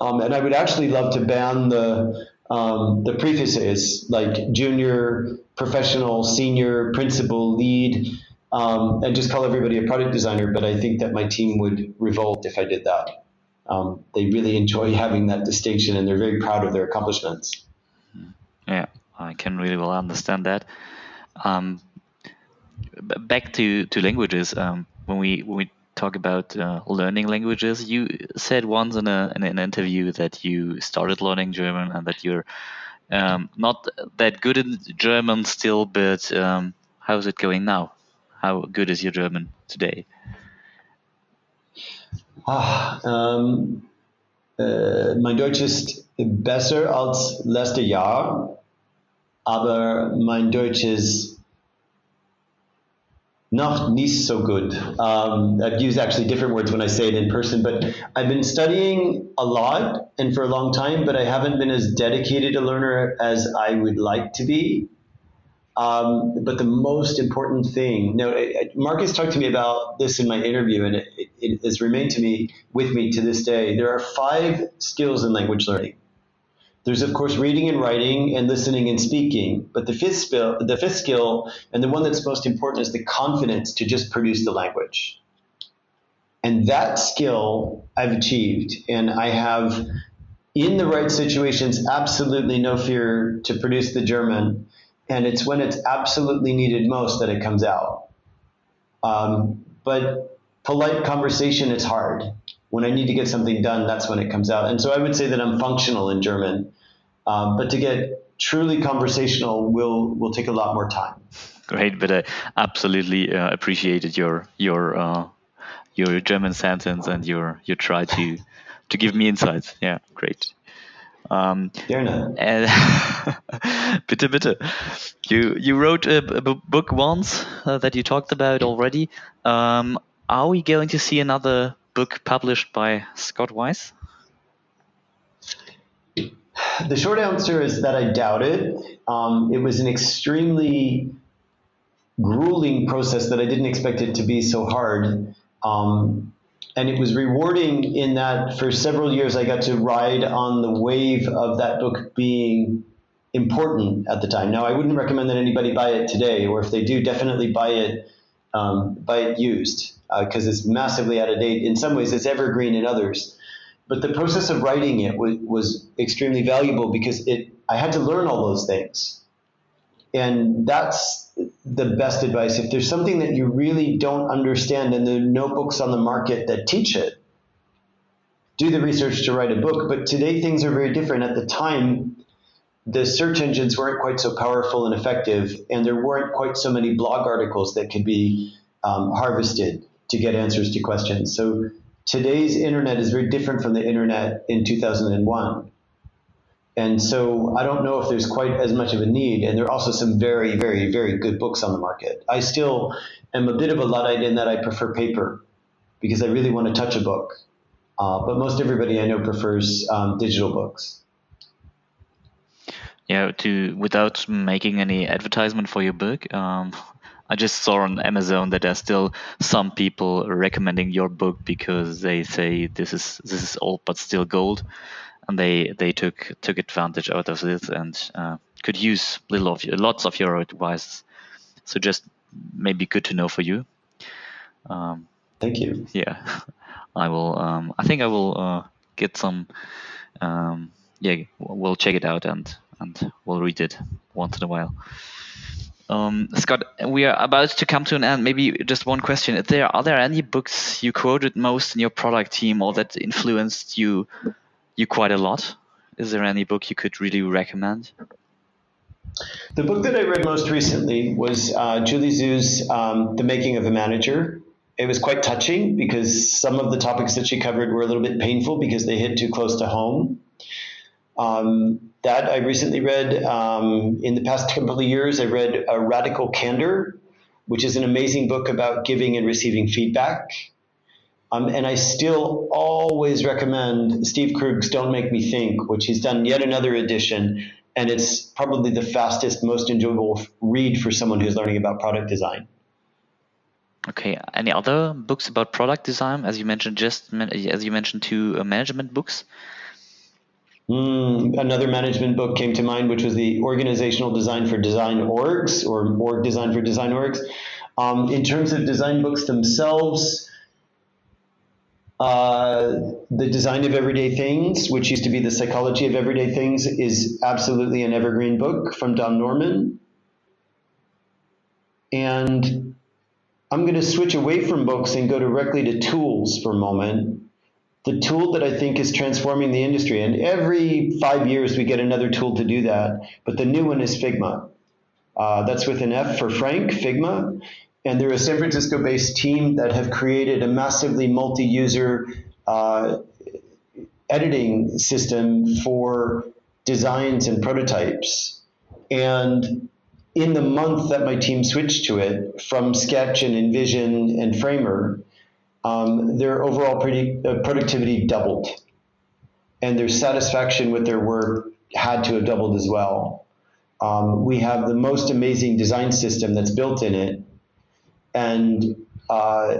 Um, and I would actually love to ban the um, the prefixes like junior, professional, senior, principal, lead, um, and just call everybody a product designer. But I think that my team would revolt if I did that. Um, they really enjoy having that distinction, and they're very proud of their accomplishments. Yeah, I can really well understand that. Um, back to, to languages, um, when we when we talk about uh, learning languages, you said once in, a, in an interview that you started learning German and that you're um, not that good in German still, but um, how's it going now? How good is your German today? Ah, um, äh, mein Deutsch ist besser als letztes Jahr aber mein Deutsch ist not nicht so good. Um, I've used actually different words when I say it in person, but I've been studying a lot and for a long time, but I haven't been as dedicated a learner as I would like to be. Um, but the most important thing, no, Markus talked to me about this in my interview, and it, it, it has remained to me with me to this day. There are five skills in language learning. There's of course reading and writing and listening and speaking, but the fifth skill, the fifth skill, and the one that's most important is the confidence to just produce the language. And that skill I've achieved, and I have, in the right situations, absolutely no fear to produce the German. and it's when it's absolutely needed most that it comes out. Um, but polite conversation, it's hard. When I need to get something done, that's when it comes out. And so I would say that I'm functional in German, um, but to get truly conversational will will take a lot more time. Great, but I absolutely uh, appreciated your your uh, your German sentence and your your try to to give me insights. Yeah, great. Um. Uh, [laughs] bitte, bitte. You you wrote a, a book once uh, that you talked about already. Um, are we going to see another book published by Scott Weiss? The short answer is that I doubt it. Um, it was an extremely grueling process that I didn't expect it to be so hard. Um, and it was rewarding in that for several years I got to ride on the wave of that book being important at the time. Now I wouldn't recommend that anybody buy it today, or if they do, definitely buy it um, buy it used because uh, it's massively out of date. In some ways, it's evergreen in others. But the process of writing it was, was extremely valuable because it I had to learn all those things, and that's the best advice. If there's something that you really don't understand and there are no books on the market that teach it, do the research to write a book. But today things are very different. At the time, the search engines weren't quite so powerful and effective, and there weren't quite so many blog articles that could be um, harvested to get answers to questions. So today's internet is very different from the internet in 2001. And so I don't know if there's quite as much of a need. And there are also some very, very, very good books on the market. I still am a bit of a Luddite in that I prefer paper because I really want to touch a book. Uh, but most everybody I know prefers um, digital books. Yeah, to without making any advertisement for your book, um, I just saw on Amazon that there's still some people recommending your book because they say this is this is old but still gold and they they took took advantage out of this and uh, could use little of lots of your advice. So just maybe good to know for you. Um, Thank you. Yeah, [laughs] I will. Um, I think I will uh, get some. Um, yeah, we'll check it out and and we'll read it once in a while. Um, Scott, we are about to come to an end. Maybe just one question: there are there any books you quoted most in your product team, or that influenced you you quite a lot. Is there any book you could really recommend? The book that I read most recently was uh, Julie Zhuo's um, The Making of a Manager. It was quite touching because some of the topics that she covered were a little bit painful because they hit too close to home. Um, that I recently read. Um, in the past couple of years, I read A Radical Candor, which is an amazing book about giving and receiving feedback. Um, and I still always recommend Steve Krug's Don't Make Me Think, which he's done yet another edition. And it's probably the fastest, most enjoyable read for someone who's learning about product design. Okay. Any other books about product design? As you mentioned, just as you mentioned, two uh, management books. Mm, another management book came to mind, which was the Organizational Design for Design Orgs, or Org Design for Design Orgs. Um, in terms of design books themselves, uh, the design of everyday things, which used to be the psychology of everyday things, is absolutely an evergreen book from Don Norman. And I'm going to switch away from books and go directly to tools for a moment. The tool that I think is transforming the industry, and every five years we get another tool to do that, but the new one is Figma. Uh, that's with an F for Frank, Figma and they're a San Francisco based team that have created a massively multi user uh, editing system for designs and prototypes. And in the month that my team switched to it from Sketch and InVision and Framer, um, their overall uh, productivity doubled. And their satisfaction with their work had to have doubled as well. Um, we have the most amazing design system that's built in it and uh,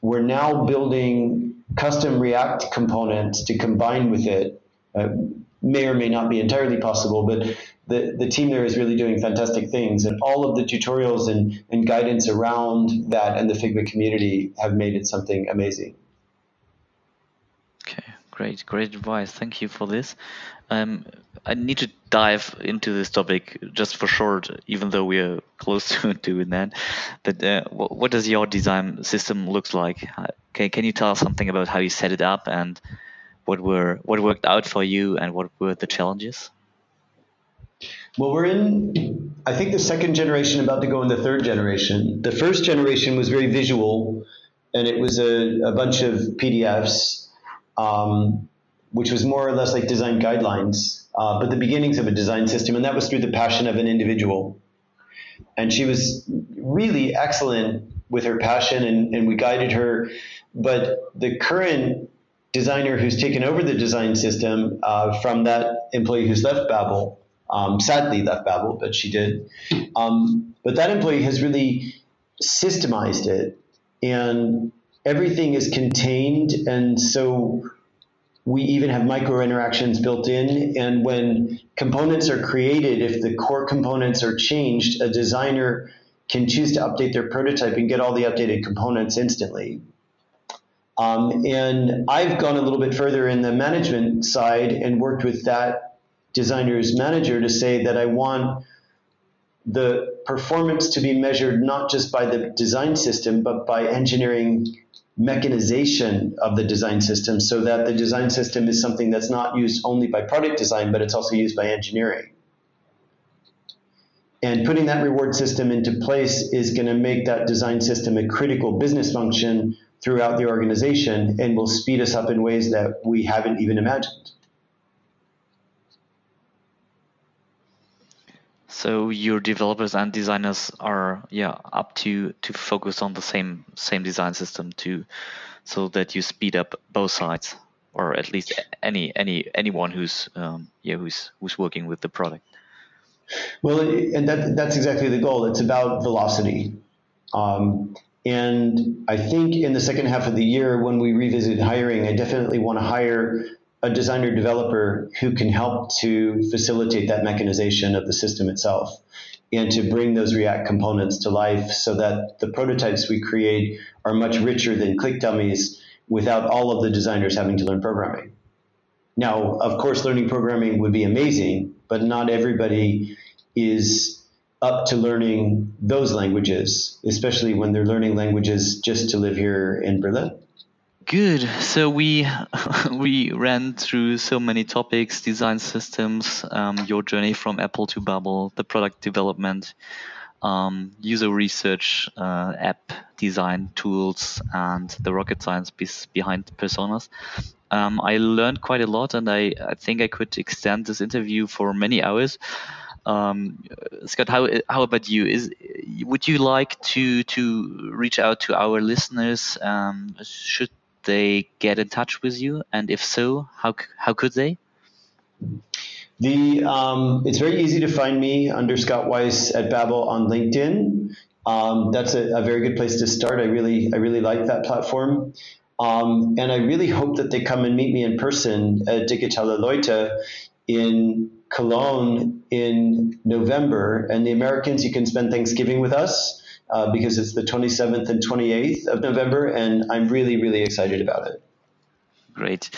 we're now building custom React components to combine with it. Uh, may or may not be entirely possible, but the, the team there is really doing fantastic things. And all of the tutorials and, and guidance around that and the Figma community have made it something amazing. Okay, great, great advice. Thank you for this. Um, I need to dive into this topic just for short, even though we are close [laughs] to doing that. But uh, what, what, does your design system looks like? Can, can you tell us something about how you set it up and what were what worked out for you and what were the challenges? Well, we're in, I think, the second generation, about to go in the third generation. The first generation was very visual, and it was a, a bunch of PDFs, um, which was more or less like design guidelines, uh, but the beginnings of a design system, and that was through the passion of an individual. And she was really excellent with her passion, and, and we guided her. But the current designer who's taken over the design system uh, from that employee who's left Babbel, um, sadly left Babbel, but she did. Um, but that employee has really systemized it, and everything is contained, and so we even have micro interactions built in. And when components are created, if the core components are changed, a designer can choose to update their prototype and get all the updated components instantly. Um, and I've gone a little bit further in the management side and worked with that designer's manager to say that I want the performance to be measured not just by the design system, but by engineering mechanization of the design system so that the design system is something that's not used only by product design, but it's also used by engineering. And putting that reward system into place is going to make that design system a critical business function throughout the organization and will speed us up in ways that we haven't even imagined. So your developers and designers are yeah up to to focus on the same same design system to so that you speed up both sides or at least any any anyone who's um, yeah who's who's working with the product. Well, and that that's exactly the goal. It's about velocity. Um, and I think in the second half of the year, when we revisit hiring, I definitely want to hire a designer developer who can help to facilitate that mechanization of the system itself and to bring those React components to life so that the prototypes we create are much richer than click dummies without all of the designers having to learn programming. Now, of course, learning programming would be amazing, but not everybody is up to learning those languages, especially when they're learning languages just to live here in Berlin. Good. So we [laughs] we ran through so many topics: design systems, um, your journey from Apple to Babbel, the product development, um, user research, uh, app design tools, and the rocket science behind personas. Um, I learned quite a lot, and I, I think I could extend this interview for many hours. Um, Scott, how how about you? Is would you like to to reach out to our listeners? Um, should they get in touch with you? And if so, how, how could they? The um, it's very easy to find me under Scott Weiss at Babbel on LinkedIn. Um, that's a, a, very good place to start. I really I really like that platform, um, and I really hope that they come and meet me in person at Digitale Leute in Cologne in November. And the Americans, you can spend Thanksgiving with us uh, because it's the 27th and 28th of November, and I'm really, really excited about it. Great.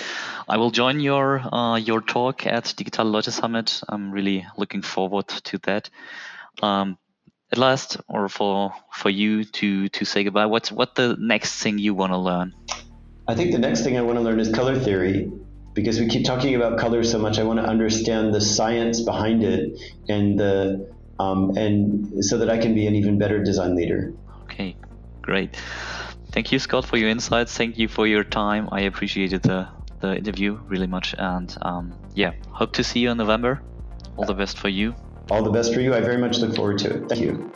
I will join your uh, your talk at Digital Leute Summit. I'm really looking forward to that. Um, at last, or for for you to to say goodbye, what's what the next thing you want to learn? I think the next thing I want to learn is color theory because we keep talking about color so much. I want to understand the science behind it and the um, and so that I can be an even better design leader. Okay, great. Thank you, Scott, for your insights. Thank you for your time. I appreciated the, the interview really much. And um, yeah, hope to see you in November. All the best for you. All the best for you. I very much look forward to it. Thank you.